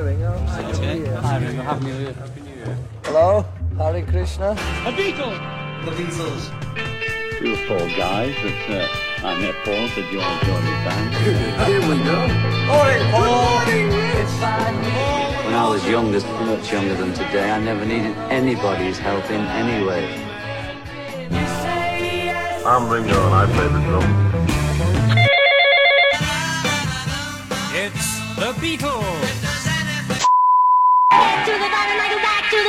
Hi, Ringo. Happy New Year. Hi, Ringo. Happy New Year. Hello, Hare Krishna. A Beatle! The Beatles. You four guys that uh, I met Paul said you want to join the band. Here we go. When I was younger, much younger than today, I never needed anybody's help in any way. I'm Ringo and I play the drum. It's the Beatles!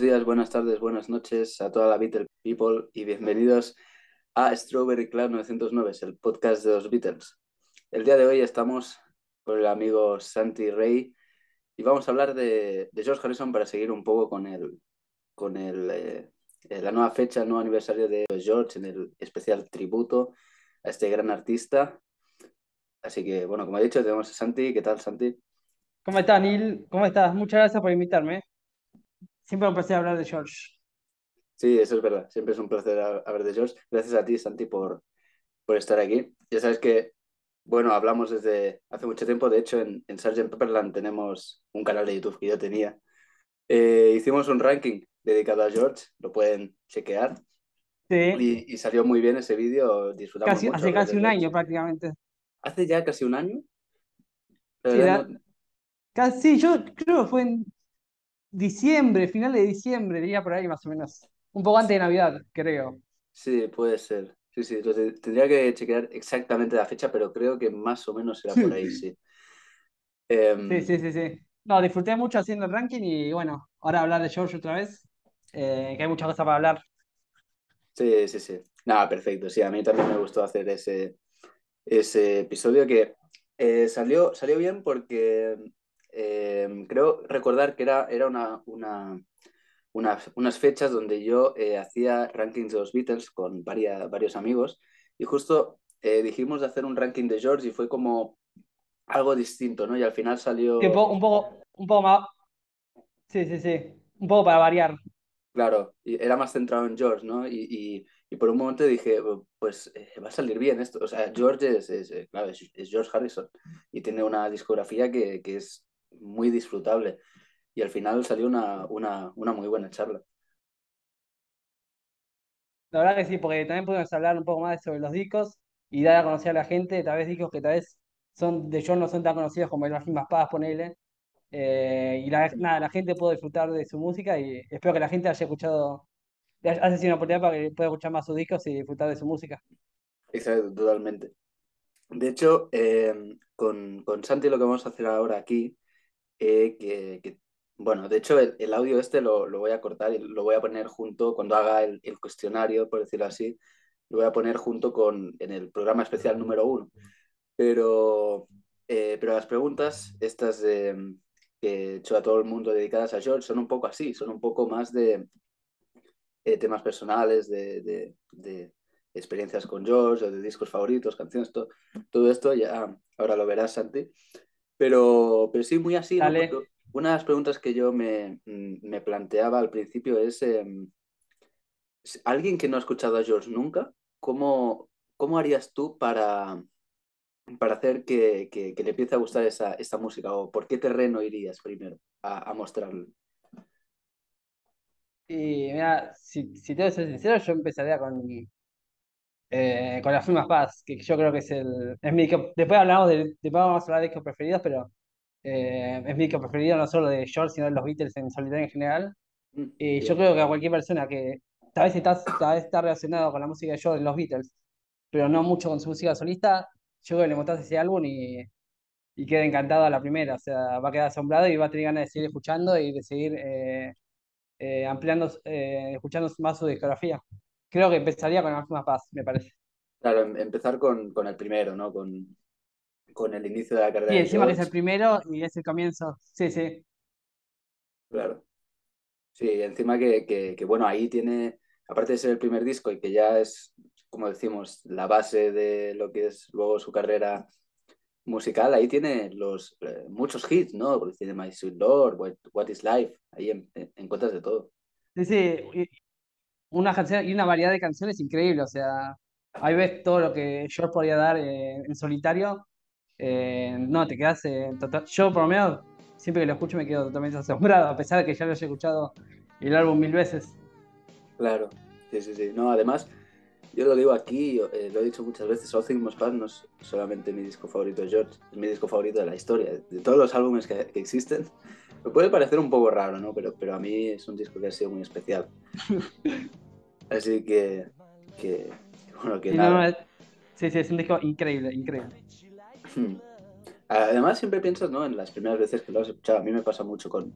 buenos días, buenas tardes, buenas noches a toda la Beatle People y bienvenidos a Strawberry Cloud 909, el podcast de los Beatles. El día de hoy estamos con el amigo Santi Rey y vamos a hablar de, de George Harrison para seguir un poco con, el, con el, eh, eh, la nueva fecha, el nuevo aniversario de George en el especial tributo a este gran artista. Así que, bueno, como he dicho, tenemos a Santi. ¿Qué tal, Santi? ¿Cómo estás, Neil? ¿Cómo estás? Muchas gracias por invitarme. Siempre un placer hablar de George. Sí, eso es verdad. Siempre es un placer ha- hablar de George. Gracias a ti, Santi, por, por estar aquí. Ya sabes que, bueno, hablamos desde hace mucho tiempo. De hecho, en, en Sgt. Pepperland tenemos un canal de YouTube que yo tenía. Eh, hicimos un ranking dedicado a George. Lo pueden chequear. Sí, Y, y salió muy bien ese vídeo. Disfrutamos casi, mucho hace casi un año prácticamente. Hace ya casi un año. Sí, no- casi, yo creo que fue en diciembre, final de diciembre, diría por ahí más o menos. Un poco antes de Navidad, creo. sí, puede ser. Sí, sí. te- tendría que chequear exactamente la fecha, pero creo que más o menos era por ahí, sí. Em, Sí, sí, sí, sí. No, disfruté mucho haciendo el ranking y bueno, ahora hablar de George otra vez, eh, que hay muchas cosas para hablar. Sí, sí, sí. Nada, perfecto. Sí, a mí también me gustó hacer ese, ese episodio que eh, salió, salió bien porque eh, creo recordar que era, era una, una, unas, unas fechas donde yo eh, hacía rankings de los Beatles con varia- varios amigos y justo eh, dijimos de hacer un ranking de George y fue como algo distinto, ¿no? Y al final salió... Sí, un poco, un poco, un poco más. Sí, sí, sí. Un poco para variar. Claro, y era más centrado en George, ¿no? Y, y, y por un momento dije, pues eh, va a salir bien esto. O sea, George es, es, eh, claro, es, es George Harrison y tiene una discografía que, que es muy disfrutable. Y al final salió una, una, una muy buena charla. La verdad que sí, porque también podemos hablar un poco más sobre los discos y dar a conocer a la gente, tal vez discos que tal vez son de John no son tan conocidos como el Más Paz, ponele. Eh, y la, nada, la gente puede disfrutar de su música y espero que la gente haya escuchado, haya sido una oportunidad para que pueda escuchar más sus discos y disfrutar de su música. Exacto, totalmente. De hecho, eh, con, con Santi lo que vamos a hacer ahora aquí, eh, que, bueno, de hecho el, el audio este lo, lo voy a cortar y lo voy a poner junto, cuando haga el, el cuestionario, por decirlo así, lo voy a poner junto con, en el programa especial número uno. Pero, eh, pero las preguntas, estas de, que he hecho a todo el mundo dedicadas a George, son un poco así, son un poco más de eh, temas personales, de, de, de experiencias con George, o de discos favoritos, canciones, to- todo esto ya ahora lo verás, Santi. Pero, pero sí, muy así, una de las preguntas que yo me, mm, me planteaba al principio es, em, alguien que no ha escuchado a George nunca, ¿cómo, cómo harías tú para, para hacer que, que- que le empiece a gustar esa, esta música? ¿O por qué terreno irías primero a, a mostrarle? Y mira, si, si tengo que ser sincero, yo empezaría con, eh, con las firmas Paz, que yo creo que es el. Es mi después hablamos de, después vamos a hablar de discos preferidos, pero eh, es mi disco preferido no solo de George, sino de los Beatles en solitario en general. Mm, Y yo creo que a cualquier persona que tal vez está, tal vez está relacionado con la música de George, los Beatles, pero no mucho con su música solista, yo creo que le mostrás ese álbum y, y queda encantado a la primera. O sea, va a quedar asombrado y va a tener ganas de seguir escuchando y de seguir eh, eh, ampliando, eh, escuchando más su discografía. Creo que empezaría con la misma paz, me parece. Claro, em- empezar con, con el primero, ¿no? Con, con el inicio de la carrera Y de encima que es el primero y es el comienzo. Sí, sí. Claro. Sí, encima que, que, que, bueno, ahí tiene, aparte de ser el primer disco y que ya es, como decimos, la base de lo que es luego su carrera musical, ahí tiene los eh, muchos hits, ¿no? Porque tiene My Sweet Lord, What, What is Life, ahí en- en- encuentras de todo. Sí, sí. Una canción y una variedad de canciones increíble. O sea, ahí ves todo lo que George podía dar eh, en solitario. Eh, no, te quedas eh, total. Yo, por lo menos, siempre que lo escucho me quedo totalmente asombrado, a pesar de que ya lo haya escuchado el álbum mil veces. Claro, sí, sí, sí. No, además, yo lo digo aquí, eh, lo he dicho muchas veces, All Things Must Pass no es solamente mi disco favorito de George, es mi disco favorito de la historia. De todos los álbumes que, que existen, me puede parecer un poco raro, ¿no? Pero, pero a mí es un disco que ha sido muy especial. Así que, que bueno, que Sí, no, no, nada. sí, sí, es un disco increíble, increíble. Hmm. Además, siempre piensas, ¿no? En las primeras veces que lo has escuchado, a mí me pasa mucho con,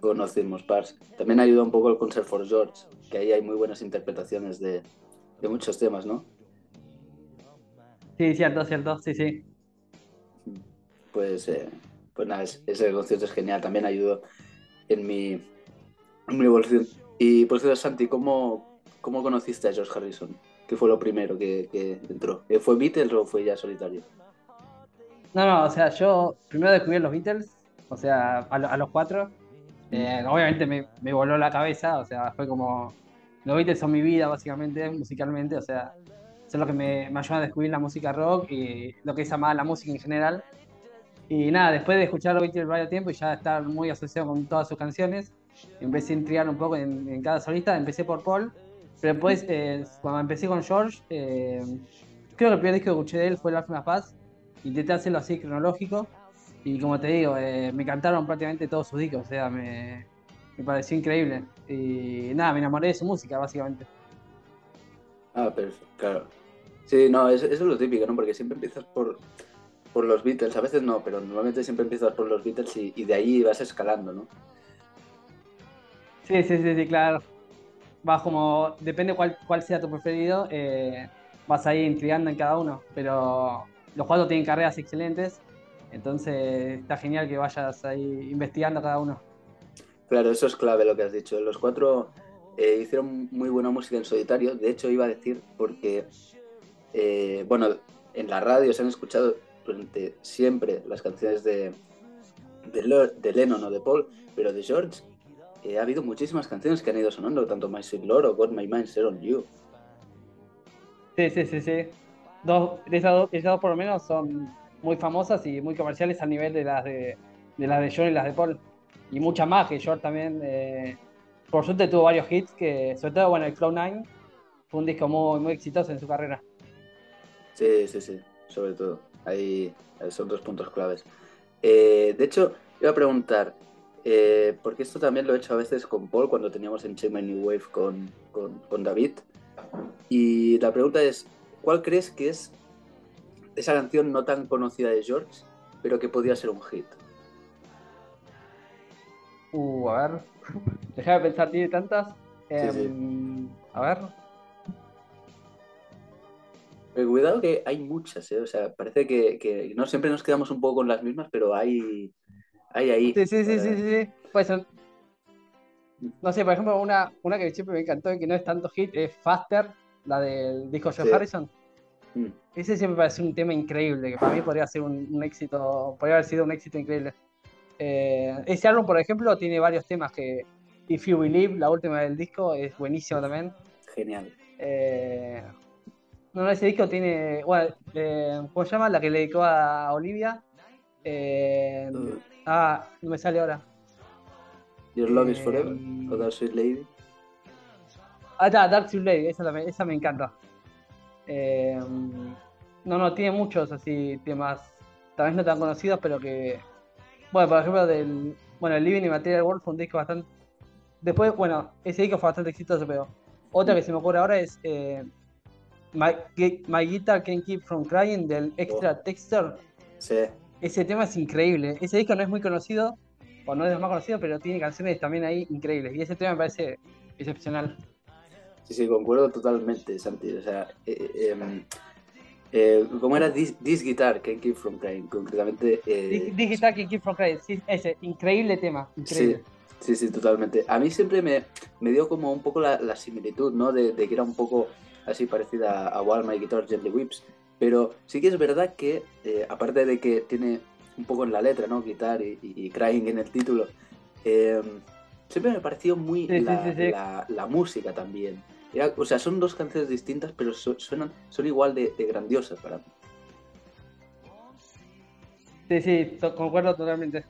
con All Things Must Pass. También ayuda un poco el Concert for George, que ahí hay muy buenas interpretaciones de, de muchos temas, ¿no? Sí, cierto, cierto, sí, sí. Pues, eh, pues nada, es- ese concierto es genial. También ayudó en mi, en mi evolución. Y por cierto, Santi, ¿cómo, ¿cómo conociste a George Harrison? ¿Qué fue lo primero que, que entró? ¿Eh, ¿Fue Beatles o fue ya solitario? No, no, o sea, yo primero descubrí los Beatles, o sea, a, lo- a los cuatro. Eh, obviamente me, me voló la cabeza, o sea, fue como. Los Beatles son mi vida, básicamente, musicalmente, o sea, son lo que me, me ayudan a descubrir la música rock y lo que es amar la música en general. Y nada, después de escuchar los Beatles varios tiempo y ya estar muy asociado con todas sus canciones, empecé a intrigar un poco en, cada solista, empecé por Paul, pero después, eh, cuando empecé con George, eh, creo que el primer disco que escuché de él fue La Última Paz, intenté hacerlo así cronológico, y como te digo, eh, me cantaron prácticamente todos sus discos, o sea, me, me pareció increíble. Y nada, me enamoré de su música, básicamente. Ah, perfecto, claro. Sí, no, es- eso es lo típico, ¿no? Porque siempre empiezas por, por los Beatles, a veces no, pero normalmente siempre empiezas por los Beatles y, y de ahí vas escalando, ¿no? Sí, sí, sí, sí, claro. Vas como, depende cuál, cuál sea tu preferido, eh, vas ahí intrigando en cada uno, pero los cuatro tienen carreras excelentes, entonces está genial que vayas ahí investigando cada uno. Claro, eso es clave lo que has dicho. Los cuatro eh, hicieron muy buena música en solitario. De hecho, iba a decir porque, eh, bueno, en la radio se han escuchado durante siempre las canciones de, de, de Lennon o de Paul, pero de George eh, ha habido muchísimas canciones que han ido sonando, tanto My Sweet Lord o Got My Mind Set on You. Sí, sí, sí, sí. Dos, esas, dos, esas dos por lo menos son muy famosas y muy comerciales a nivel de las de, de las de George y las de Paul. Y muchas más que George también. eh, por suerte tuvo varios hits que, sobre todo, bueno, el Cloud Nine fue un disco muy, muy exitoso en su carrera. Sí, sí, sí, sobre todo. Ahí son dos puntos claves. Eh, de hecho, iba a preguntar, eh, porque esto también lo he hecho a veces con Paul cuando teníamos en Check My New Wave con, con, con David. Y la pregunta es, ¿cuál crees que es esa canción no tan conocida de George, pero que podía ser un hit? Uh, a ver. Déjame pensar, tiene tantas. Sí, sí. Em, A ver. Pero cuidado que hay muchas, ¿eh? O sea, parece que, que no siempre nos quedamos un poco con las mismas, pero hay, hay ahí. Sí, sí, sí, sí, sí, ser. No sé, por ejemplo, una, una que siempre me encantó y que no es tanto hit es Faster, la del disco Sí. Harrison. Mm. Ese siempre me parece un tema increíble, que para mí podría ser un, un éxito, podría haber sido un éxito increíble. Eh, ese álbum, por ejemplo, tiene varios temas que If You Believe, la última del disco, es buenísimo también. Genial. Eh, no, no, ese disco tiene, bueno, eh, ¿cómo se llama? La que le dedicó a Olivia. Eh, Uh. ah, no me sale ahora. Your Love is Eh, Forever, o That Sweet Lady. Ah, está, Dark Sweet Lady, esa, también- esa me encanta. No, no, tiene muchos así temas, tal vez no tan conocidos, pero que. Bueno, por ejemplo, del. Bueno, el Living y Material World fue un disco bastante. Después, bueno, ese disco fue bastante exitoso, pero. Otra que se me ocurre ahora es. Eh, My, My Guitar Can't Keep From Crying del Extra Texture. Sí, Ese tema es increíble. Ese disco no es muy conocido, o no es de los más conocidos, pero tiene canciones también ahí increíbles. Y ese tema me parece excepcional. sí, sí, concuerdo totalmente, Santi. O sea, eh, eh, em, eh, ¿cómo era This, This Guitar Can Keep From Crying? Concretamente. eh, Dig- Digital Can't Keep From Crying. Sí, ese, increíble tema. Sí, sí, sí, totalmente. A mí siempre me, me dio como un poco la, la similitud, ¿no? De, de que era un poco así parecida a While My Guitar Gently Whips. Pero sí que es verdad que, eh, aparte de que tiene un poco en la letra, ¿no? Guitar y, y- y crying en el título, eh, siempre me pareció muy Sí, la, sí, sí. la- la música también. Era- o sea, son dos canciones distintas, pero su- suenan, son igual de, de grandiosas para mí. Sí, sí, concuerdo totalmente.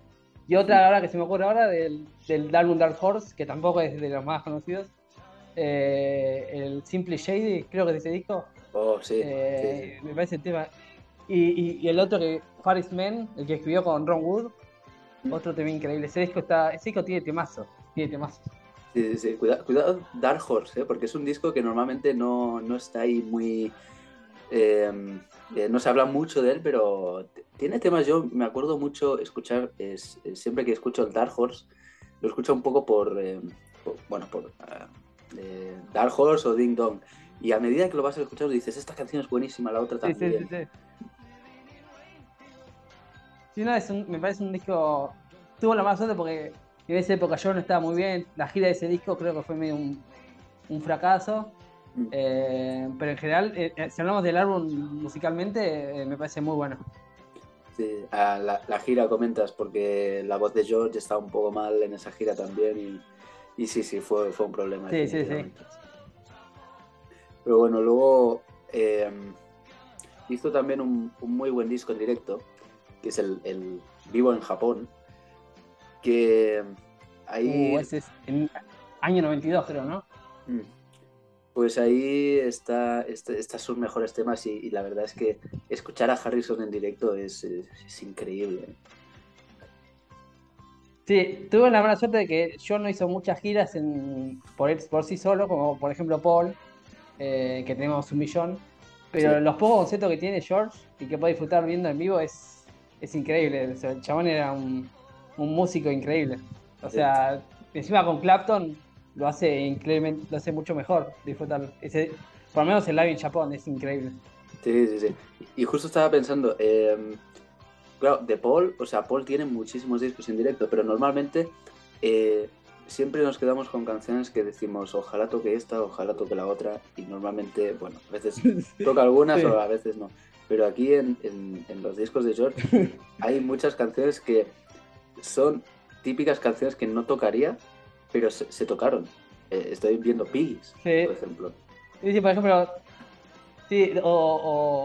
Y otra ahora que se me ocurre ahora del, del álbum Dark Horse, que tampoco es de los más conocidos. Eh, el Simply Shady, creo que es ese disco. Oh, sí, eh, sí. Me parece el tema. Y, y- y el otro que, Faris Man, el que escribió con Ron Wood, otro tema increíble. Ese disco está, ese disco tiene temazo, tiene temazo. Sí, sí, sí. Cuida- Cuidado, Dark Horse, ¿eh? porque es un disco que normalmente no, no está ahí muy... eh, eh, no se habla mucho de él, pero tiene temas, yo me acuerdo mucho escuchar, es- siempre que escucho el Dark Horse, lo escucho un poco por, eh, por- bueno, por eh, Dark Horse o Ding Dong. Y a medida que lo vas a escuchar dices, esta canción es buenísima, la otra Sí, sí, sí, también. sí. Sí, no, es un- me parece un disco. Tuvo la más suerte porque en esa época yo no estaba muy bien. La gira de ese disco creo que fue medio un, un fracaso. Mm. Eh, pero en general, eh, eh, si hablamos del álbum musicalmente, me parece muy bueno. Sí, a la, la gira comentas porque la voz de George está un poco mal en esa gira también y, y sí, sí, fue, fue un problema. Sí, sí, sí. Pero bueno, luego eh, hizo también un, un muy buen disco en directo, que es el, el Vivo en Japón, que ahí... Uh, ese es en año 92, creo, ¿no? Mm. Pues ahí está, está- están sus mejores temas y, y la verdad es que escuchar a Harrison en directo es, es- es increíble. Sí, tuve la mala suerte de que John no hizo muchas giras en, por, él- por sí solo, como por ejemplo Paul, eh, que tenemos un millón. Pero Sí. los pocos conceptos que tiene George y que puede disfrutar viendo en vivo es, es increíble. O sea, el chabón era un, un músico increíble. O Sí. sea, encima con Clapton lo hace increíblemente, lo hace mucho mejor disfrutar. Ese, por lo menos el live en Japón es increíble. Sí, sí, sí. Y justo estaba pensando, eh, claro, de Paul, o sea, Paul tiene muchísimos discos en directo, pero normalmente eh, siempre nos quedamos con canciones que decimos, ojalá toque esta, ojalá toque la otra, y normalmente, bueno, a veces toca algunas Sí. o a veces no. Pero aquí en, en- en los discos de George hay muchas canciones que son típicas canciones que no tocaría, pero se, se tocaron. Eh, estoy viendo Piggies, Sí. por ejemplo. Sí, por ejemplo, sí, o,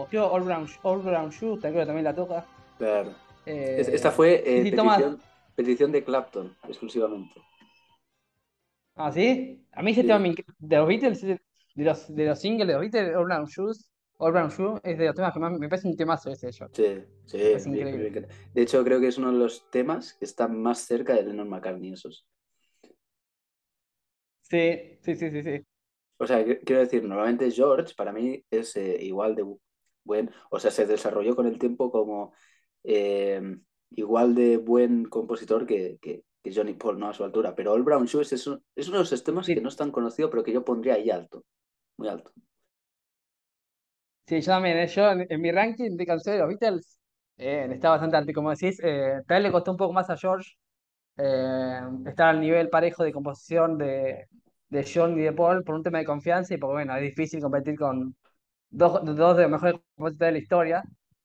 o creo All Brown, All Brown Shoe, creo que también la toca. Claro. Eh, Es- Esta fue eh, sí, toma- petición, petición de Clapton, exclusivamente. ¿Ah, sí? A mí ese Sí. tema de los Beatles, de los, de los singles de los Beatles, All Brown Shoes, All Brown Shoe, es de los temas que más me parece un temazo ese de. Sí, sí, Es increíble. De hecho, creo que es uno de los temas que está más cerca de Lennon McCartney, esos. Sí, sí, sí, sí, sí. O sea, qu- quiero decir, normalmente George para mí es eh, igual de bu- buen, o sea, se desarrolló con el tiempo como eh, igual de buen compositor que, que- que Johnny Paul, ¿no? A su altura. Pero All Brown Shoes es, un- es uno de esos temas Sí. que no es tan conocido, pero que yo pondría ahí alto, muy alto. Sí, yo también, eh, yo en, en mi ranking de canciones de los Beatles eh, está bastante alto, como decís, eh, tal vez le costó un poco más a George eh, estar al nivel parejo de composición de, de John y de Paul por un tema de confianza y porque bueno, es difícil competir con dos, dos de los mejores compositores de la historia,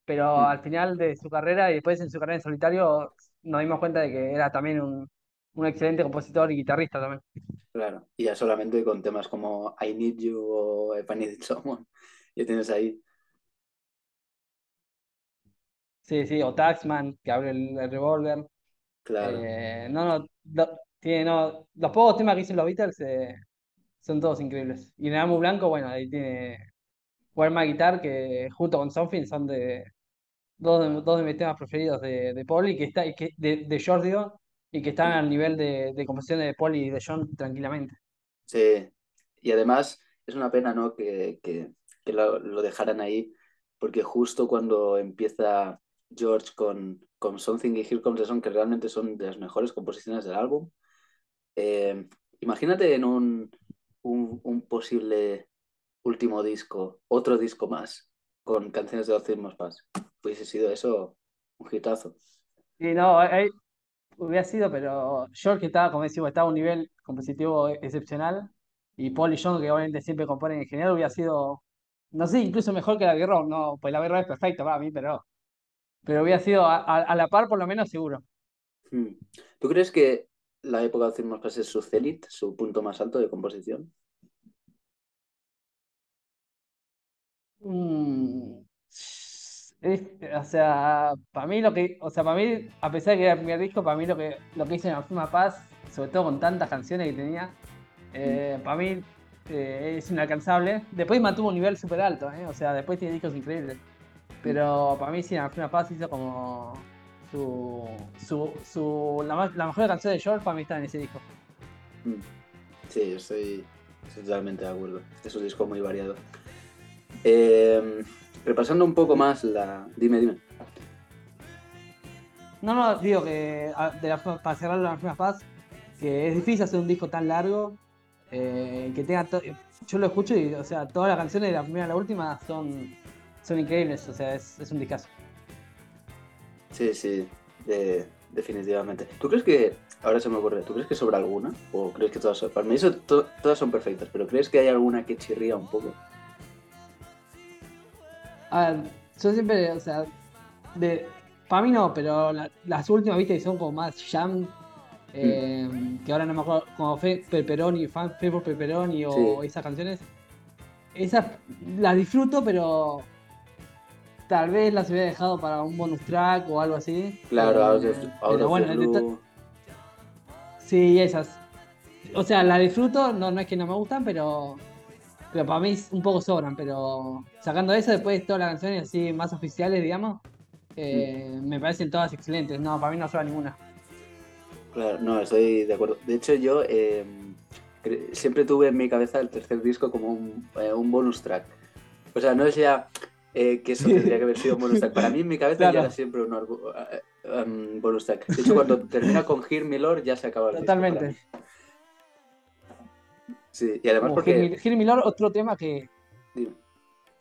pero al final de su carrera y después en su carrera en solitario nos dimos cuenta de que era también un, un excelente compositor y guitarrista también. Claro. Y ya solamente con temas como I Need You o If I Needed Someone, ya tienes ahí. Sí, sí, o Taxman, que abre el, el revólver. Claro. Eh, no, no, lo- tiene, no, los pocos temas que hicieron los Beatles eh, son todos increíbles. Y álbum blanco, bueno, ahí tiene My Guitar, que junto con Something son de dos de, dos de mis temas preferidos de, de Paul y que está, y que, de, de digo, y que están al nivel de, de composición de Paul y de John tranquilamente. Sí, y además es una pena, ¿no? Que, que, que lo, lo dejaran ahí, porque justo cuando empieza George con, con Something y Here Comes the Sun, que realmente son de las mejores composiciones del álbum, eh, imagínate en un, un, un posible último disco, otro disco más, con canciones de los mismos Pass. Hubiese sido eso un hitazo. Y no, ahí hubiera sido, pero George que estaba, como decimos, estaba a un nivel compositivo excepcional, y Paul y John, que obviamente siempre componen en general, hubiera sido, no sé, incluso mejor que la Rock, no, pues la Rock es perfecta para mí, pero, pero hubiera sido a, a- a la par por lo menos seguro. Hmm. ¿Tú crees que la época de Pass es su cenit, su punto más alto de composición? Mm, es- o sea, para mí lo que, o sea, para mí, a pesar de que era el primer disco, para mí lo que, lo que hizo en la Firma Paz, sobre todo con tantas canciones que tenía, eh, para mí eh, es inalcanzable. Después mantuvo un nivel súper alto, ¿eh? O sea, después tiene discos increíbles. Pero para mí sí, en la Firma Paz hizo como su, su, su la, mejor canción de George para mí está en ese disco. Hmm. Sí, estoy, estoy totalmente de acuerdo. Es un disco muy variado. Eh, repasando un poco más la... Dime, dime. No, no, digo que de la, para cerrar la Firma Paz, que es difícil hacer un disco tan largo, eh, que tenga to- yo lo escucho y, o sea, todas las canciones de la primera a la última son, son increíbles, o sea, es, es un discazo. Sí, sí, de- definitivamente. ¿Tú crees que, ahora se me ocurre, ¿tú crees que sobra alguna? ¿O crees que todas son, para mí eso, to- todas son perfectas, pero ¿crees que hay alguna que chirría un poco? A ver, yo siempre, o sea, de, para mí no, pero la- las últimas, viste, que son como más jam, eh, que ahora no me acuerdo, como Fe, Pepperoni, Fan, Fe por Pepperoni o Sí. esas canciones, esas las disfruto, pero tal vez las hubiera dejado para un bonus track o algo así. Claro, Eh, of, Out pero bueno, sí, esas. O sea, las disfruto, no, no es que no me gustan, pero, pero para mí un poco sobran, pero sacando eso, después todas las canciones así más oficiales, digamos, eh, me parecen todas excelentes. No, para mí no sobra ninguna. Claro, no, estoy de acuerdo. De hecho, yo eh, siempre tuve en mi cabeza el tercer disco como un, eh, un bonus track. O sea, no es ya eh, que eso tendría que haber sido un bonus track. Para mí en mi cabeza Claro. ya era siempre un um, bonus track. De hecho, cuando termina con Hear Me Lord ya se acaba el disco Totalmente. mí. Sí, y además Como porque... Hear Me- Hear Me Lord, otro tema que. Dime.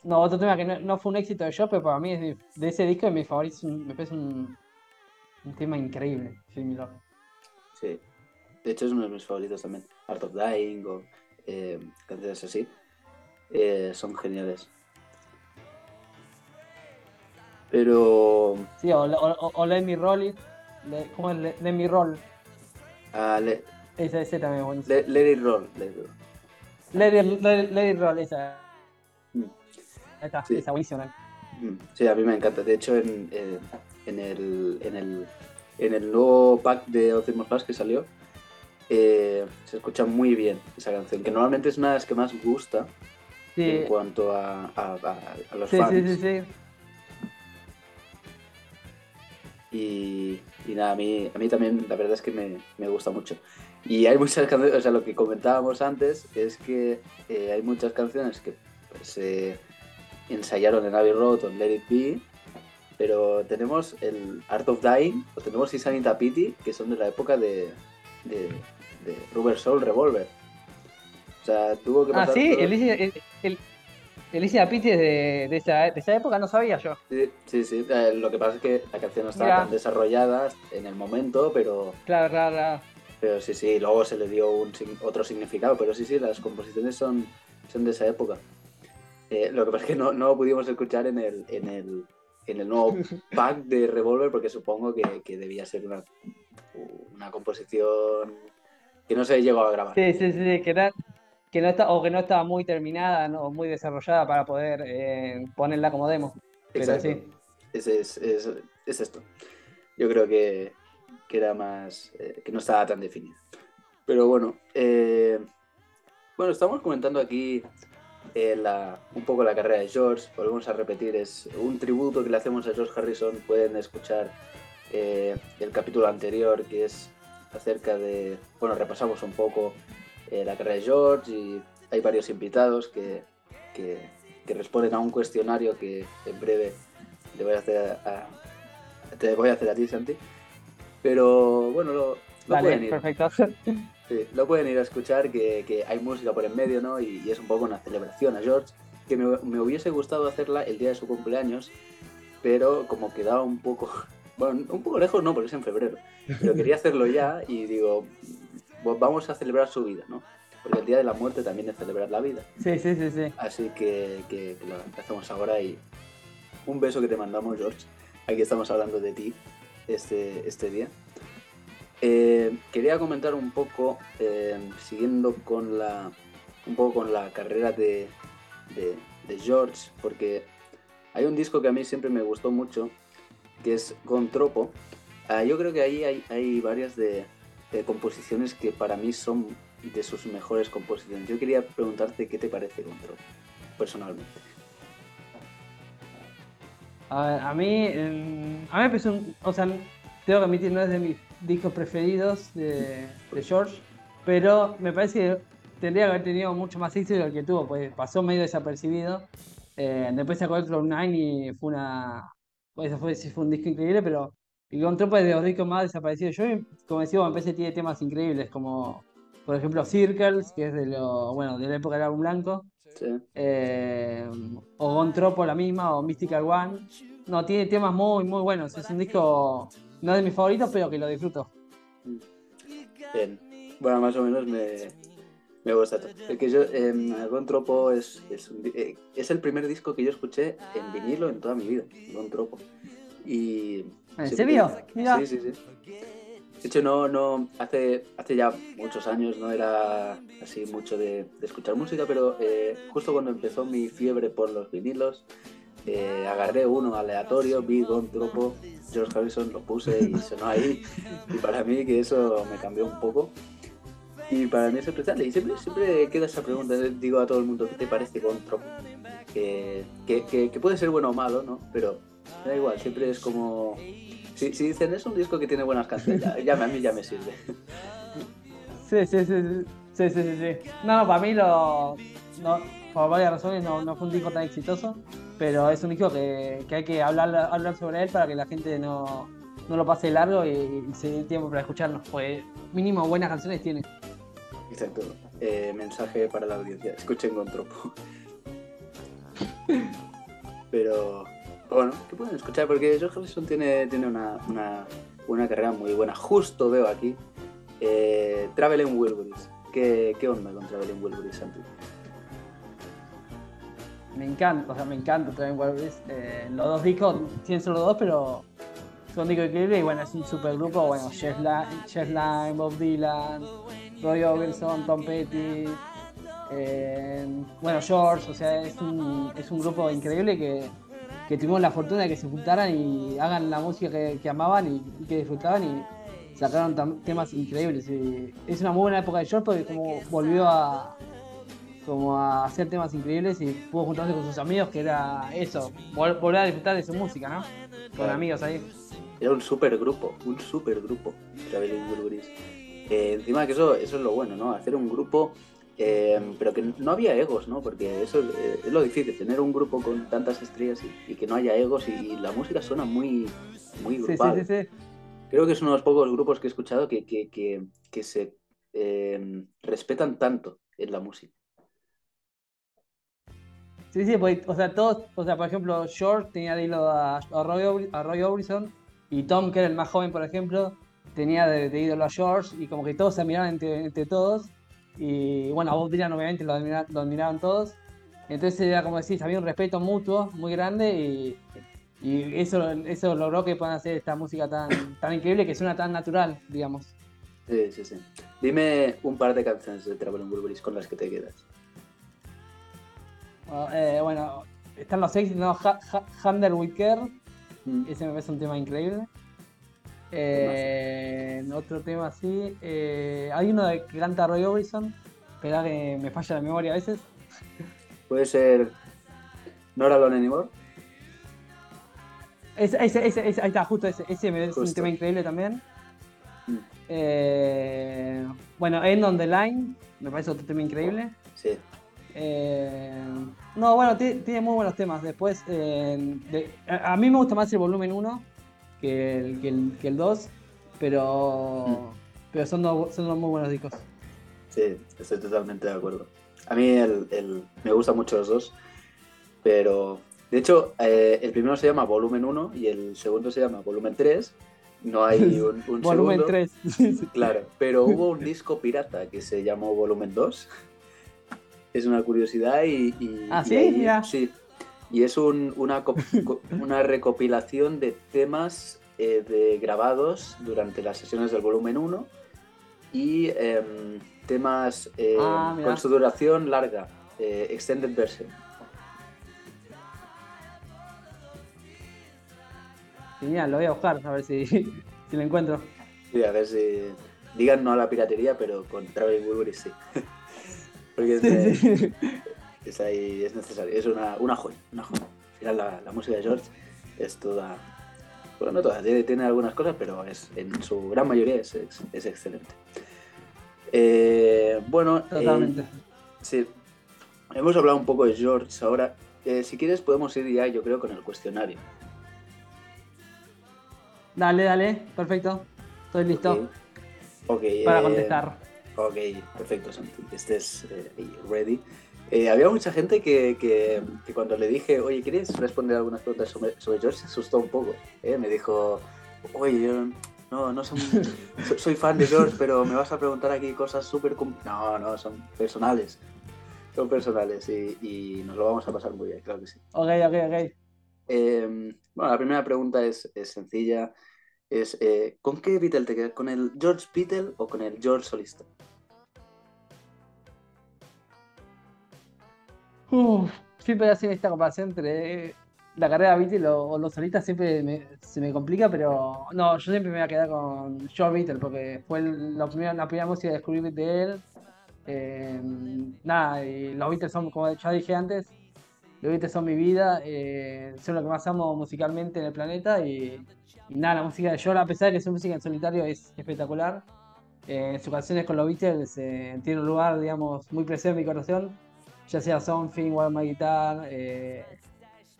No, otro tema que no, no fue un éxito de yo, pero para mí es de, de ese disco de mis favoritos. un- Me parece un, un tema increíble. Hear Me Lord. Sí. De hecho, es uno de mis favoritos también. Art of Dying o eh, canciones así. Eh, son geniales. Pero... Sí, o, o- o Let Me Roll It. Le- ¿Cómo es? Let, Let Me Roll. ah, le- Ese, ese también es buenísimo. le- let it roll. let it roll. Let it roll, esa. Mm. Sí. esa buenísima. Mm, Sí, a mí me encanta. De hecho, en, eh, en, el, en, el, en el nuevo pack de Ocimos Plus que salió, eh, se escucha muy bien esa canción, que normalmente es una de las que más gusta Sí, en cuanto a, a, a- a los sí, fans. sí, sí, sí. Y, y nada, a mí, a mí también la verdad es que me, me gusta mucho. Y hay muchas canciones, o sea, lo que comentábamos antes es que eh, hay muchas canciones que pues, se ensayaron en Abbey Road o en Let It Be, pero tenemos el Art of Dying o tenemos Insanity Pity, que son de la época de, de, de Rubber Soul Revolver. O sea, tuvo que Ah, sí, todo- el, el, es de, de, esa, de esa época, no sabía yo. Sí, sí, sí. Eh, lo que pasa es que la canción no estaba Mira. tan desarrollada en el momento, pero Claro, claro, claro. Pero sí, sí, luego se le dio un, otro significado, pero sí, sí, las composiciones son, son de esa época. Eh, lo que pasa es que no, no lo pudimos escuchar en el, en el, en el nuevo pack de Revolver, porque supongo que, que debía ser una, una composición que no se llegó a grabar. Sí, sí, sí, sí, que, era- que no está, o que no estaba muy terminada, no, o muy desarrollada para poder eh, ponerla como demo. Pero Exacto. sí. Es, es, es esto. Yo creo que, que era más. eh, que no estaba tan definido. Pero bueno. eh, bueno, estamos comentando aquí eh, un poco la carrera de George. Volvemos a repetir, es un tributo que le hacemos a George Harrison. Pueden escuchar el capítulo anterior que es acerca de, bueno, repasamos un poco la carrera de George y hay varios invitados que, que, responden a un cuestionario que en breve le a, te voy a hacer a ti, Santi. Pero bueno, lo, lo Dale, pueden ir. perfecto. Sí, lo pueden ir a escuchar, que, que hay música por en medio, ¿no? Y, y es un poco una celebración a George, que me, me hubiese gustado hacerla el día de su cumpleaños, pero como quedaba un poco, bueno, un poco lejos, no, porque es en febrero, pero quería hacerlo ya y digo, pues vamos a celebrar su vida, ¿no? Porque el día de la muerte también es celebrar la vida. Sí, sí, sí, sí. Así que, que lo hacemos ahora y un beso que te mandamos, George. Aquí estamos hablando de ti este, este día. Eh, quería comentar un poco, eh, siguiendo con la, un poco con la carrera de, de, George, porque hay un disco que a mí siempre me gustó mucho, que es Gontropo. Ah, yo creo que ahí hay, hay varias de composiciones que para mí son de sus mejores composiciones. Yo quería preguntarte qué te parece Gontropo, personalmente. A, a mí, em, a mí me un, o sea, tengo que admitir, no es de mis discos preferidos de, George, pero me parece que tendría que haber tenido mucho más éxito del que tuvo, pues pasó medio desapercibido. Eh, después sacó el Cloud Nine y fue una, pues, fue, fue un disco increíble, pero el Gontropo es de los discos más desaparecidos. Yo, como decía, que tiene temas increíbles, como por ejemplo Circles, que es de lo, bueno, de la época del álbum blanco. Sí. Eh, o Gontropo la misma, o Mystical One. No, tiene temas muy, muy buenos. Es un disco, no de mis favoritos, pero que lo disfruto. Bien. Bueno, más o menos me, me gusta todo. Es que yo, eh, Gontropo es, es, un eh, es el primer disco que yo escuché en vinilo en toda mi vida, Gontropo. Y... ¿En serio? Mira. Sí, sí, sí. De hecho, no, no, hace, hace ya muchos años no era así mucho de, escuchar música, pero eh, justo cuando empezó mi fiebre por los vinilos, eh, agarré uno aleatorio, vi Don Tropo, George Harrison, lo puse y sonó ahí. Y para mí que eso me cambió un poco. Y para mí es especial. Y siempre, siempre queda esa pregunta, digo a todo el mundo, ¿qué te parece Don Tropo? Que, que, que puede ser bueno o malo, ¿no? Pero da igual, siempre es como... Si, si dicen es un disco que tiene buenas canciones, ya, ya a mí ya me sirve. Sí, sí, sí, sí, sí, sí, sí, sí. No, para mí lo, no, por varias razones no, no fue un disco tan exitoso, pero es un disco que, que hay que hablar, hablar sobre él para que la gente no, no lo pase largo y, y se dé tiempo para escucharnos, pues mínimo buenas canciones tiene. Exacto. Eh, mensaje para la audiencia, escuchen con tropo. Pero bueno, ¿qué pueden escuchar? Porque George Harrison tiene, tiene una, una, una carrera muy buena. Justo veo aquí eh, Traveling Wilburys. ¿Qué, ¿Qué onda con Traveling Wilburys, Santi? Me encanta, o sea, me encanta también Wilburys. Eh, los dos discos, tienen solo dos, pero son discos increíbles y bueno, es un super grupo, bueno, Jeff Lynne, Bob Dylan, Roy Orbison, Tom Petty, eh, bueno, George, o sea, es un, es un grupo increíble que, que tuvimos la fortuna de que se juntaran y hagan la música que, que amaban y, y que disfrutaban y sacaron temas increíbles. Y es una muy buena época de George porque como volvió a como a hacer temas increíbles y pudo juntarse con sus amigos, que era eso, vol- volver a disfrutar de su música, ¿no? Con Claro. amigos ahí. Era un super grupo, un super grupo, Traveling Wilburys. Eh, encima que eso, eso es lo bueno, ¿no? Hacer un grupo, eh, pero que no había egos, ¿no? Porque eso eh, es lo difícil, tener un grupo con tantas estrellas y, y que no haya egos y, y la música suena muy, muy Sí, sí, grupal. sí, sí. Creo que es uno de los pocos grupos que he escuchado que, que, que, que se eh, respetan tanto en la música. Sí, sí, porque, o sea, todos, o sea, por ejemplo, George tenía de ídolo a, a Roy, a Roy Orbison y Tom, que era el más joven, por ejemplo, tenía de, de ídolo a George y como que todos se admiraban entre, entre todos y bueno, a Bob Dylan obviamente lo, admira- lo admiraban todos. Entonces era como decís, había un respeto mutuo muy grande y, y eso, eso logró que puedan hacer esta música tan, tan increíble que suena tan natural, digamos. Sí, sí, sí. Dime un par de canciones de Traveling Wilburys con las que te quedas. Bueno, eh, bueno, están los seis, ¿no? Ha- Ha- Handle with Care, Mm. ese me parece un tema increíble. Eh, otro tema así, eh, hay uno de que canta Roy Orbison, espera que me falla la memoria a veces. Puede ser Not Alone Anymore. Ese, ese, ese, ese- ahí está, justo ese. Ese me- es un tema increíble también. Mm. Eh, bueno, End on the Line, me parece otro tema increíble. Sí. Eh, no, bueno, ti- tiene muy buenos temas. Después, de- a, a mí me gusta más el volumen 1 que el, que el, que el 2, pero, pero son, dos, son dos muy buenos discos. Sí, estoy totalmente de acuerdo. A mí el, el- me gustan mucho los dos, pero de hecho eh, el primero se llama Volumen 1 y el segundo se llama Volumen 3. No hay un, un volumen segundo. 3. Claro, pero hubo un disco pirata que se llamó Volumen 2. Es una curiosidad y... y- ¿Ah, y sí? ahí- sí. Y es un- una, una recopilación de temas eh, de grabados durante las sesiones del volumen 1 y em, temas eh, Ah, con su duración larga, eh, extended version. Genial, lo voy a buscar a ver si, si lo encuentro. Sí, a ver si digan no a la piratería, pero con Travis Bulbury sí. Porque es, de- Sí, sí. Es ahí, es necesario, es una, una joya, una joya. Al final la, la música de George es toda, bueno, no toda, tiene, tiene algunas cosas, pero es, en su gran mayoría es, es, es excelente. Eh, bueno, eh, Totalmente. sí, hemos hablado un poco de George ahora. Eh, si quieres podemos ir ya, yo creo, con el cuestionario. Dale, dale, perfecto. Estoy listo para contestar. Ok, perfecto, Santi, estés ready. Eh, había mucha gente que, que- que cuando le dije, oye, ¿quieres responder algunas preguntas sobre, sobre George? Se asustó un poco. ¿eh? Me dijo, oye, yo no, no son- so- soy fan de George, pero me vas a preguntar aquí cosas súper... com-". No, no, son personales. Son personales y, y nos lo vamos a pasar muy bien, claro que sí. Ok, ok, ok. Eh, bueno, la primera pregunta es, es sencilla. Es, eh, ¿con qué Beatle te quedas? ¿Con el George Beatle o con el George solista? Uf, siempre hacen esta comparación entre la carrera de Beatle o, o los solistas, siempre me- se me complica, pero no, yo siempre me voy a quedar con George Beatle porque fue el- la, primera, la primera música que descubrí de él. Eh, nada, y los Beatles son, como ya dije antes, los Beatles son mi vida, eh, son lo que más amo musicalmente en el planeta y, y nada, la música de George, a pesar de que su música en solitario es espectacular, eh, sus canciones con los Beatles eh, tienen un lugar, digamos, muy presente en mi corazón ya sea Something, Wild My Guitar, eh,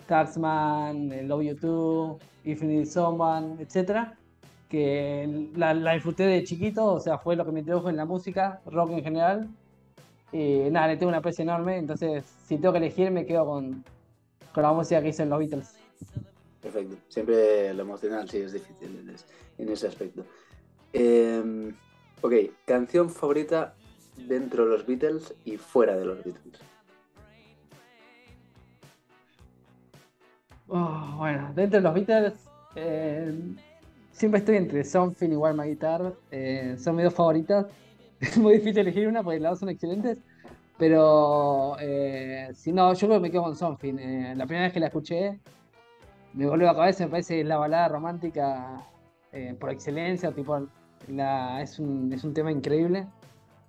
Taxman, eh, Love You Too, Need Someone, etc. Que la, disfruté de chiquito, o sea, fue lo que me introdujo en la música, rock en general. Y nada, le tengo una aprecio enorme, entonces si tengo que elegir me quedo con, con la música que hizo en los Beatles. Perfecto. Siempre lo emocional sí es difícil en ese aspecto. Eh, ok, canción favorita dentro de los Beatles y fuera de los Beatles. Oh, bueno, dentro de los Beatles, eh, siempre estoy entre Something Wild My Guitar. eh, son mis dos favoritas. Es muy difícil elegir una porque las dos son excelentes. Pero eh, si no, yo creo que me quedo con Something. la primera vez que la escuché, me volvió la cabeza. Me parece la balada romántica por excelencia. Tipo, la, es, un, es un tema increíble.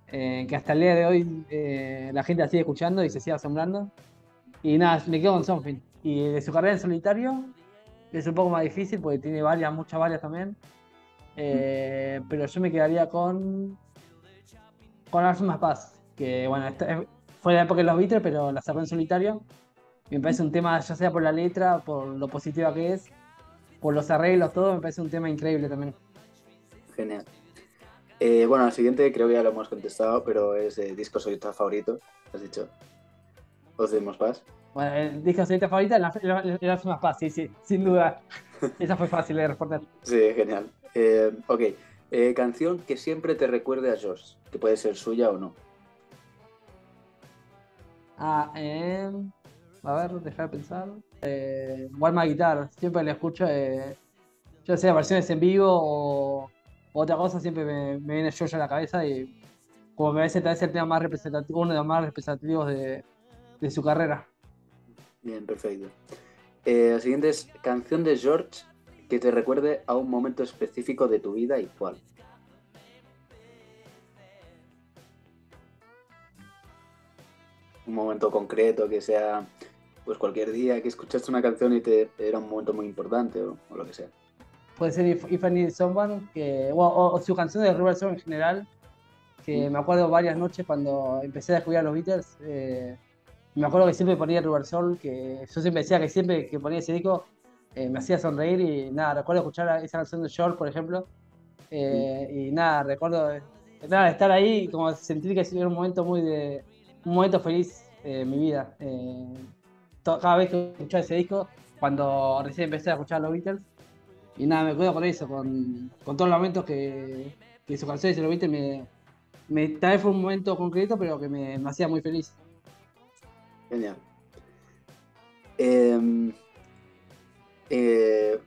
que hasta el día de hoy la gente sigue escuchando y se sigue asombrando. Y nada, me quedo con Something. Y de su carrera en solitario es un poco más difícil porque tiene varias, muchas varias también. Eh, pero yo me quedaría con. Con Arms Más Paz. Que bueno, esta- fue la época de los Beatles, pero la sacó en solitario. Me parece un tema, ya sea por la letra, por lo positiva que es, por los arreglos, todo, me parece un tema increíble también. Genial. Eh, bueno, al siguiente creo que ya lo hemos contestado, pero es eh, disco solista favorito, has dicho. Os dimos paz. Bueno, el disco solista favorita, la, la, la- la Más Paz, sí, sí, sin duda. Esa fue fácil de responder. Sí, genial. Eh, ok, eh, canción que siempre te recuerde a George, que puede ser suya o no. Ah, eh, a ver, dejar de pensar. Eh, My Guitar, siempre le escucho, eh, ya sea versiones en vivo o otra cosa, siempre me, me viene George a la cabeza y como me parece tal vez el tema más representativo, uno de los más representativos de, de su carrera. Bien, perfecto. Eh, la siguiente es canción de George que te recuerde a un momento específico de tu vida y cuál. un momento concreto, que sea pues cualquier día que escuchaste una canción y te era un momento muy importante o, o lo que sea. Puede ser If, If I Need Someone, que, o, o- o su canción de River Song en general, que me acuerdo varias noches cuando empecé a escuchar los Beatles. eh, me acuerdo que siempre ponía River Soul, que yo siempre decía que siempre que ponía ese disco eh, me hacía sonreír y nada, recuerdo escuchar esa canción de Short, por ejemplo, eh, y nada, recuerdo eh, nada, estar ahí y como sentir que era un momento muy de, un momento feliz eh, en mi vida. cada vez que escuchaba ese disco, cuando recién empecé a escuchar los Beatles, y nada, me quedo con eso, con, con todos los momentos que, que sus canciones de los Beatles me, me, tal vez fue un momento concreto, pero que me hacía muy feliz. Genial. Em, eh,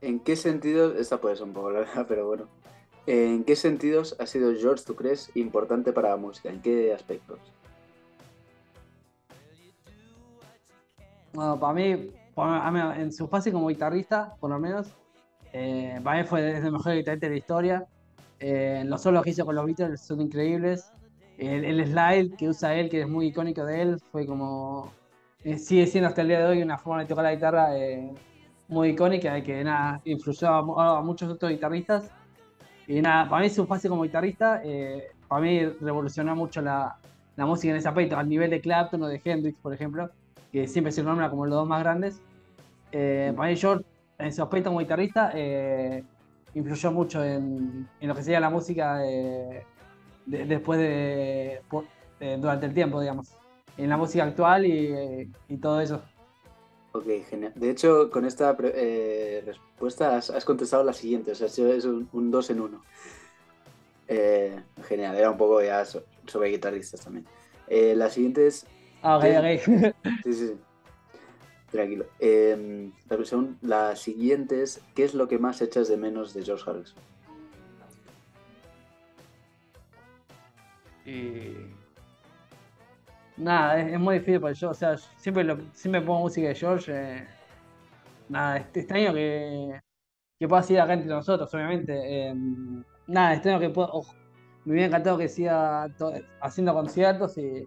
¿En qué sentido, esta puede ser un poco larga, pero bueno, ¿en qué sentidos ha sido George, tú crees, importante para la música? ¿En qué aspectos? Bueno, para mí, para mí, en su fase como guitarrista, por lo menos, eh, para mí fue el mejor guitarrista de la historia. Eh, los solos que hizo con los Beatles son increíbles. El, slide que usa él, que es muy icónico de él, fue como. eh, sigue siendo hasta el día de hoy una forma de tocar la guitarra eh, muy icónica y que nada, influyó a, mu- a muchos otros guitarristas. Y nada, para mí su fase como guitarrista, eh, para mí revolucionó mucho la, música en ese aspecto, al nivel de Clapton o de Hendrix, por ejemplo, que siempre se nombra como los dos más grandes. Eh, para mí George, en su aspecto como guitarrista, eh, influyó mucho en, en lo que sería la música eh, de- después de, eh, durante el tiempo, digamos, en la música actual y, y todo eso. Ok, genial. De hecho, con esta eh, respuesta has, has contestado la siguiente, o sea, es un, un dos en uno. Eh, genial, era un poco ya so- sobre guitarristas también. Eh, la siguiente es Ah, ok, ok. Sí, sí, sí. Tranquilo. Eh, la siguiente es, ¿qué es lo que más echas de menos de George Harrison? Y... Nada, es, muy difícil porque yo, o sea, siempre, lo, siempre pongo música de George. eh, nada, extraño que, que pueda seguir acá entre nosotros, obviamente. eh, nada, extraño que pueda. ojo, me hubiera encantado que siga haciendo conciertos y,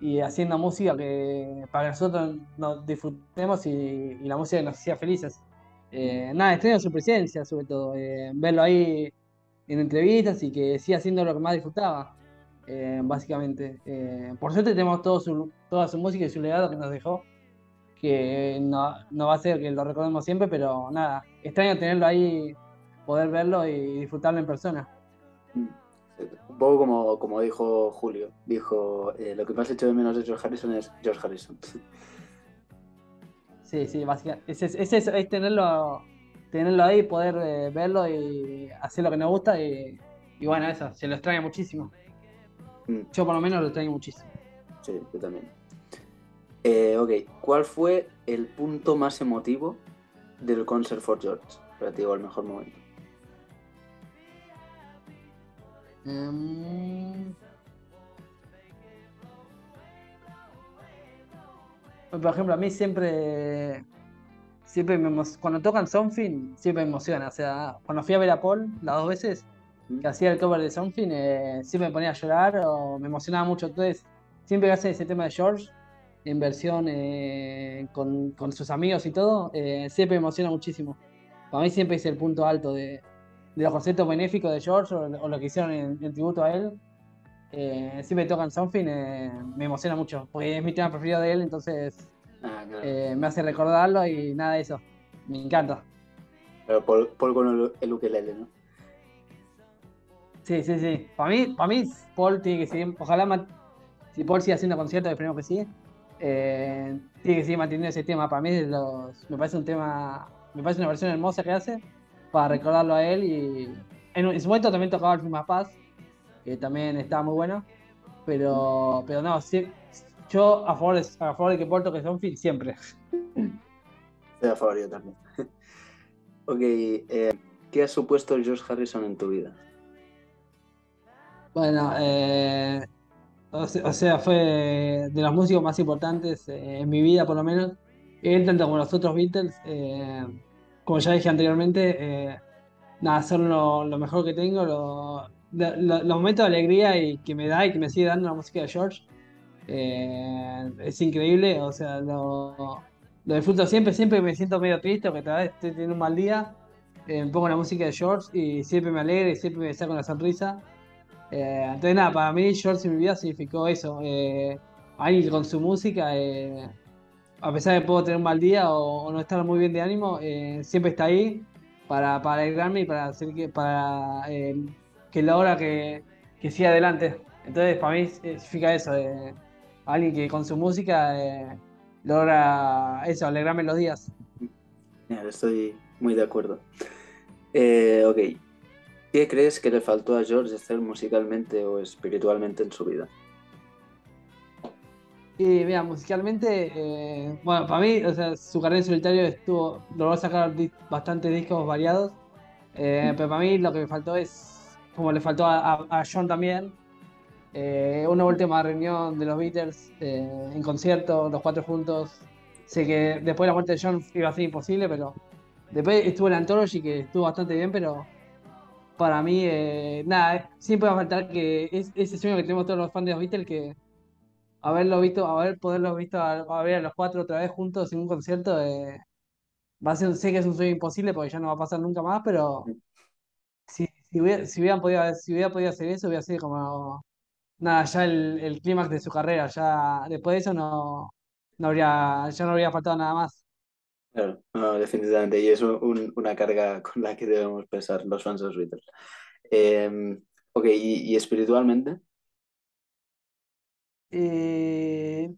y haciendo música que para que nosotros nos disfrutemos y, y la música nos hacía felices. Eh, nada, extraño su presencia, sobre todo. eh, verlo ahí en entrevistas y que siga haciendo lo que más disfrutaba, eh, básicamente. Eh, por suerte tenemos todo su, toda su música y su legado que nos dejó, que no, no va a ser que lo recordemos siempre, pero nada, extraño tenerlo ahí, poder verlo y disfrutarlo en persona. Un poco como, como dijo Julio, dijo, eh, lo que más echo de menos de George Harrison es George Harrison. Sí, sí, básicamente. Es, es, es eso, es tenerlo, tenerlo ahí, poder eh, verlo y hacer lo que nos gusta y, y bueno, eso, se lo extraña muchísimo. Mm, Yo por lo menos lo extraño muchísimo. sí, yo también. Eh, ok, ¿cuál fue el punto más emotivo del Concert for George? Para ti, el mejor momento. Em, Por ejemplo, a mí siempre, siempre me emo- cuando tocan Something, siempre me emociona. O sea, cuando fui a ver a Paul las dos veces que hacía el cover de Something, eh, siempre me ponía a llorar o me emocionaba mucho. Entonces, siempre que hace ese tema de George, en versión eh, con, con sus amigos y todo, eh, siempre me emociona muchísimo. Para mí siempre es el punto alto de, de los conceptos benéficos de George o, o lo que hicieron en, en tributo a él. Eh, siempre tocan Something, me emociona mucho, porque es mi tema preferido de él, entonces Ah, claro. me hace recordarlo y nada de eso. Me encanta. Pero Paul, Paul con el, el ukelele, ¿no? Sí, sí, sí. Para mí, para mí, Paul tiene que seguir, ojalá si Paul sigue haciendo conciertos, esperemos que sí, eh, tiene que seguir manteniendo ese tema. Para mí es los, me parece un tema, me parece una versión hermosa que hace para recordarlo a él y en, en su momento también tocaba el Film Paz, que también estaba muy bueno, pero, pero no, sí, yo a favor de, a favor de que Paul toque Something siempre. Estoy a favor yo también. ok, eh, ¿qué ha supuesto George Harrison en tu vida? Bueno, eh, o, se- o sea, fue de los músicos más importantes eh, en mi vida, por lo menos. Él, tanto como los otros Beatles, eh, como ya dije anteriormente, eh, nada, son lo, lo mejor que tengo, lo- lo- lo- los momentos de alegría y que me da y que me sigue dando la música de George. Eh, es increíble, o sea, lo, lo disfruto siempre, siempre me siento medio triste o que tal vez estoy teniendo un mal día. eh, pongo la música de George y siempre me alegra y siempre me saca una sonrisa. Eh, entonces, nada, para mí, George en mi vida significó eso. Eh, con su música, eh, a pesar de que puedo tener un mal día o, o no estar muy bien de ánimo, eh, siempre está ahí para, para alegrarme y para hacer que, para, eh, que logra que, que siga adelante. Entonces, para mí, significa eso. alguien que con su música eh, logra eso, alegrarme los días. Estoy muy de acuerdo. Ok. ¿Qué crees que le faltó a George hacer musicalmente o espiritualmente en su vida? Y mira, musicalmente, eh, bueno, para mí, o sea, su carrera en solitario estuvo, logró sacar bastantes discos variados, eh, pero para mí lo que me faltó es, como le faltó a, a- a John también, eh, una última reunión de los Beatles eh, en concierto, los cuatro juntos. Sé que después de la muerte de John iba a ser imposible, pero después estuvo el Anthology que estuvo bastante bien, pero para mí, eh, nada, siempre va a faltar que es, ese sueño que tenemos todos los fans de los Beatles que haberlo visto, haber poderlo visto a, a ver a los cuatro otra vez juntos en un concierto, eh, va a ser, sé que es un sueño imposible porque ya no va a pasar nunca más, pero si, si hubiera, si hubieran podido, si hubiera podido hacer eso, hubiera sido como, nada, ya el, el clímax de su carrera, ya después de eso no, no habría, ya no habría faltado nada más. Claro, no, definitivamente. Y es un- una carga con la que debemos pensar los fans de los Beatles. Eh, ok, ¿y, y espiritualmente? Eh,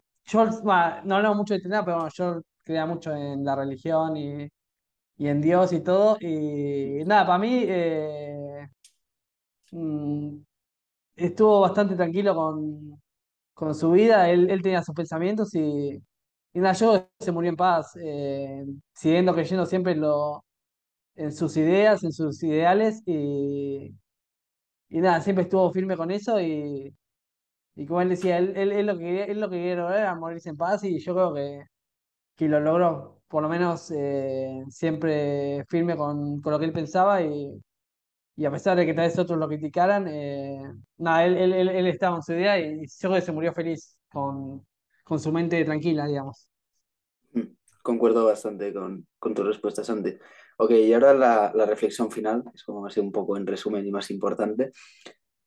bah, no hablamos mucho de nada, pero George crea mucho en la religión y, y en Dios y todo. Y nada, para mí eh, mm, estuvo bastante tranquilo con, con su vida, él, él tenía sus pensamientos y, nada, yo se murió en paz, eh, siguiendo creyendo siempre lo, en sus ideas, en sus ideales y, y nada, siempre estuvo firme con eso y, y como él decía, él, él, él lo que quería, él lo que quería era morirse en paz y yo creo que, que lo logró, por lo menos eh, siempre firme con, con lo que él pensaba y, y a pesar de que tal vez otros lo criticaran, eh, nada, él, él, estaba en su idea y yo creo que se murió feliz, con, con su mente tranquila, digamos. Mm, Concuerdo bastante con, con tu respuesta, Santi. Ok, y ahora la, la reflexión final, es como así un poco en resumen y más importante,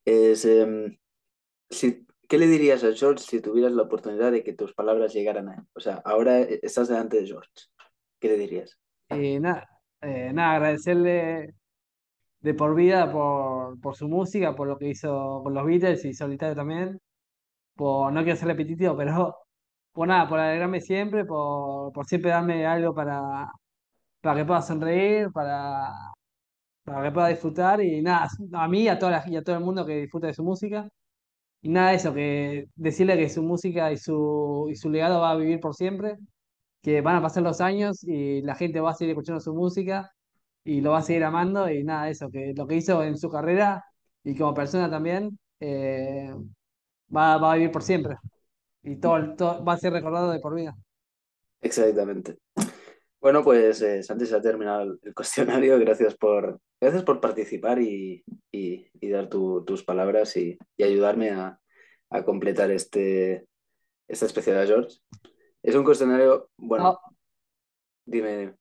es em, si, ¿qué le dirías a George si tuvieras la oportunidad de que tus palabras llegaran a él? O sea, ahora eh, estás delante de George. ¿Qué le dirías? Y nada, eh, nada, agradecerle de por vida por, por su música, por lo que hizo con los Beatles y solitario también, por, no quiero ser repetitivo, pero por nada, por alegrarme siempre, por, por siempre darme algo para, para que pueda sonreír, para, para que pueda disfrutar y nada, a mí a, toda la- y a todo el mundo que disfruta de su música. Y nada de eso, que decirle que su música y su, y su legado va a vivir por siempre, que van a pasar los años y la gente va a seguir escuchando su música y lo va a seguir amando y nada de eso, que lo que hizo en su carrera y como persona también eh, va, va a vivir por siempre y todo, todo va a ser recordado de por vida. Exactamente. Bueno, pues eh, Santi se ha terminado el, cuestionario. Gracias por, gracias por participar y, y- y dar tu- tus palabras y, y ayudarme a, a completar este, esta especial a George. Es un cuestionario, bueno, No, dime, dime.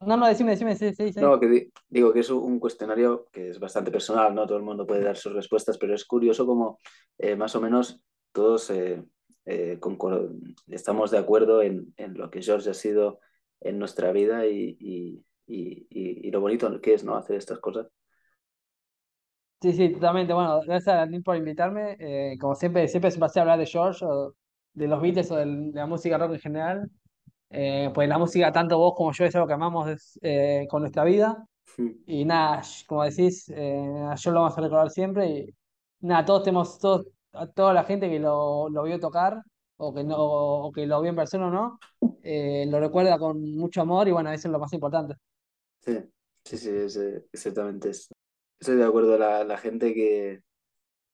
no, no, decime, decime, sí, sí, sí. No, que di- digo que es un cuestionario que es bastante personal, no todo el mundo puede dar sus respuestas, pero es curioso como eh, más o menos todos eh, eh, concor- estamos de acuerdo en, en lo que George ha sido en nuestra vida y, y- y- y- lo bonito que es, ¿no? Hacer estas cosas. Sí, sí, totalmente. Bueno, gracias a Daniel por invitarme. Eh, como siempre, siempre es un placer hablar de George o de los Beatles o de la música rock en general. Eh, pues la música, tanto vos como yo, es algo que amamos eh, con nuestra vida. Y nada, como decís, eh, yo lo vamos a recordar siempre. Y nada, todos tenemos, todos, a toda la gente que lo, lo vio tocar o que, no, o que lo vio en persona o no, eh, lo recuerda con mucho amor y bueno, eso es lo más importante. Sí, sí, sí, eh, exactamente. es- Estoy de acuerdo, la, la gente que,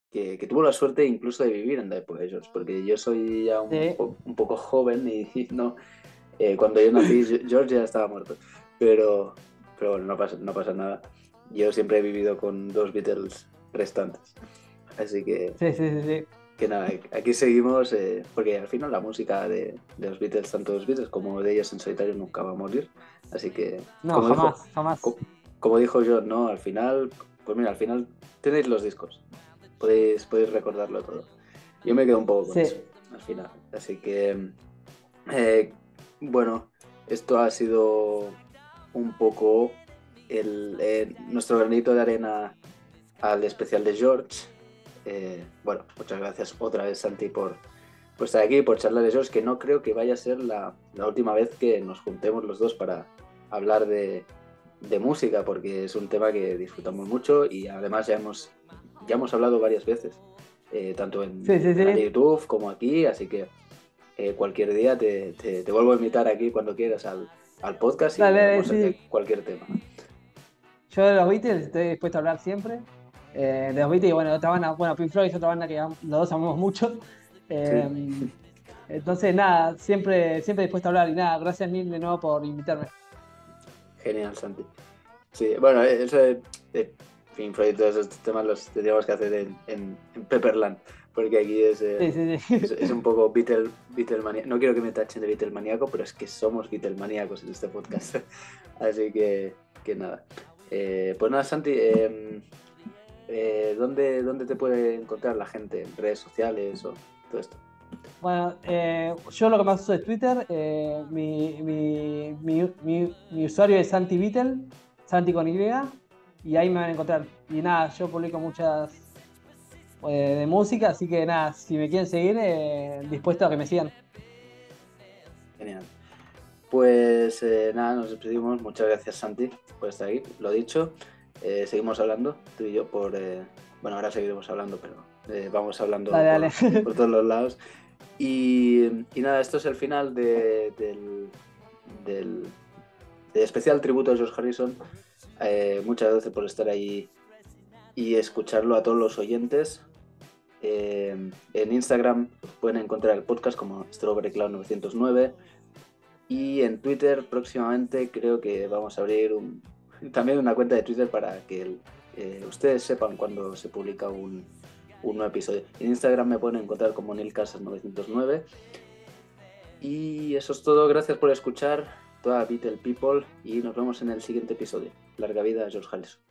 que, que tuvo la suerte incluso de vivir en la época de George, porque yo soy ya un, Sí. po- un poco joven y, y no, eh, cuando yo nací George ya estaba muerto, pero, pero bueno, no pasa, no pasa nada. Yo siempre he vivido con dos Beatles restantes, así que Sí, sí, sí, sí. que nada, aquí seguimos, eh, porque al final la música de, de los Beatles, tanto los Beatles como de ellos en solitario, nunca va a morir. Así que, No, como, jamás, dijo, jamás. co- como dijo John, ¿no? Al final, pues mira, al final tenéis los discos. Podéis, podéis recordarlo todo. Yo me quedo un poco con Sí. eso, al final. Así que, eh, bueno, esto ha sido un poco el, eh, nuestro granito de arena al especial de George. Eh, bueno, muchas gracias otra vez, Santi, por, por estar aquí, por charlar de George, que no creo que vaya a ser la, la última vez que nos juntemos los dos para hablar de, de música, porque es un tema que disfrutamos mucho y además ya hemos, ya hemos hablado varias veces, eh, tanto en, Sí, sí, sí. en YouTube como aquí, así que eh, cualquier día te, te- te vuelvo a invitar aquí cuando quieras al, al podcast y Dale, cualquier tema. Yo de los Beatles estoy dispuesto a hablar siempre. Eh, de los Beatles y bueno, otra banda, bueno, Pink Floyd es otra banda que los dos amamos mucho. Eh, Entonces, nada, siempre, siempre dispuesto a hablar y nada, gracias mil de nuevo por invitarme. Genial, Santi. Sí, bueno, eh, eso de, de Pink Floyd y todos estos temas los tendríamos que hacer en, en, en Pepperland, porque aquí es, eh, Sí, sí, sí. es, es un poco Beatle, Beatlemania- No quiero que me tachen de Beatlemaníaco, pero es que somos Beatlemaníacos en este podcast. Así que, que nada. Eh, pues nada, Santi, eh, eh, ¿dónde, ¿dónde te puede encontrar la gente? ¿En redes sociales o todo esto? Bueno, eh, yo lo que más uso es Twitter. eh, mi, mi, mi, mi- usuario es Santi Beatle, Santi con Y, y ahí me van a encontrar. Y nada, yo publico muchas eh, de música, así que nada, si me quieren seguir, dispuesto a que me sigan. Genial. Pues nada, nos despedimos. Muchas gracias, Santi, por estar aquí. Lo dicho, eh, seguimos hablando, tú y yo, por. eh, bueno, ahora seguiremos hablando, pero eh, vamos hablando Dale, por, dale. por todos los lados. Y, y nada, esto es el final de- del, del, del especial tributo a George Harrison. Eh, muchas gracias por estar ahí y escucharlo a todos los oyentes. En Instagram pueden encontrar el podcast como Strawberry Cloud 909 y en Twitter próximamente creo que vamos a abrir un- también una cuenta de Twitter para que eh, ustedes sepan cuando se publica un, nuevo episodio. En Instagram me pueden encontrar como Neil Casas 909 y eso es todo. Gracias por escuchar toda Beatle People y nos vemos en el siguiente episodio. Larga vida George Harrison.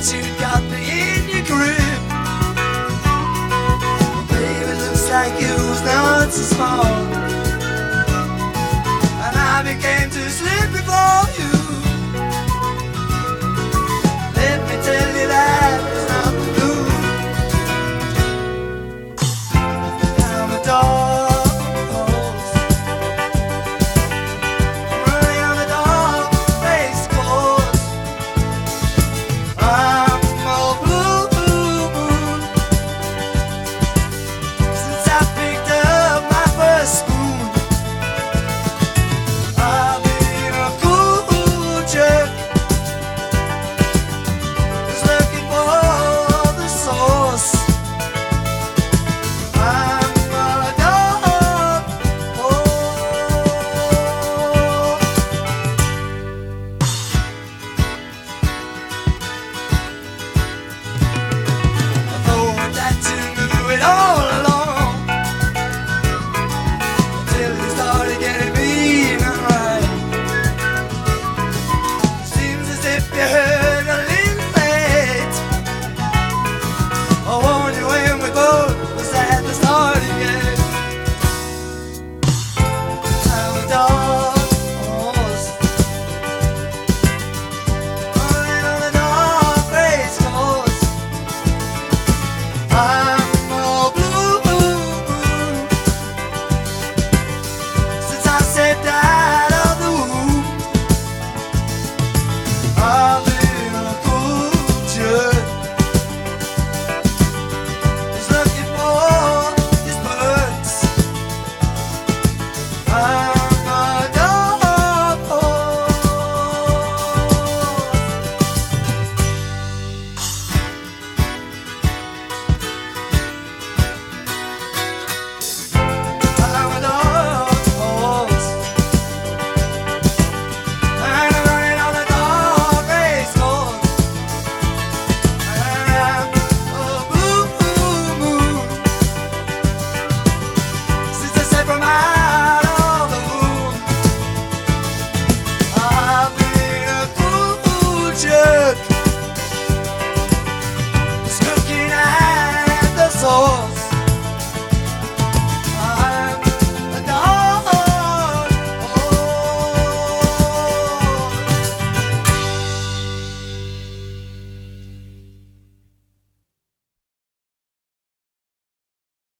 You got me in your grip. Baby, looks like you was not so small. And I began to slip before you.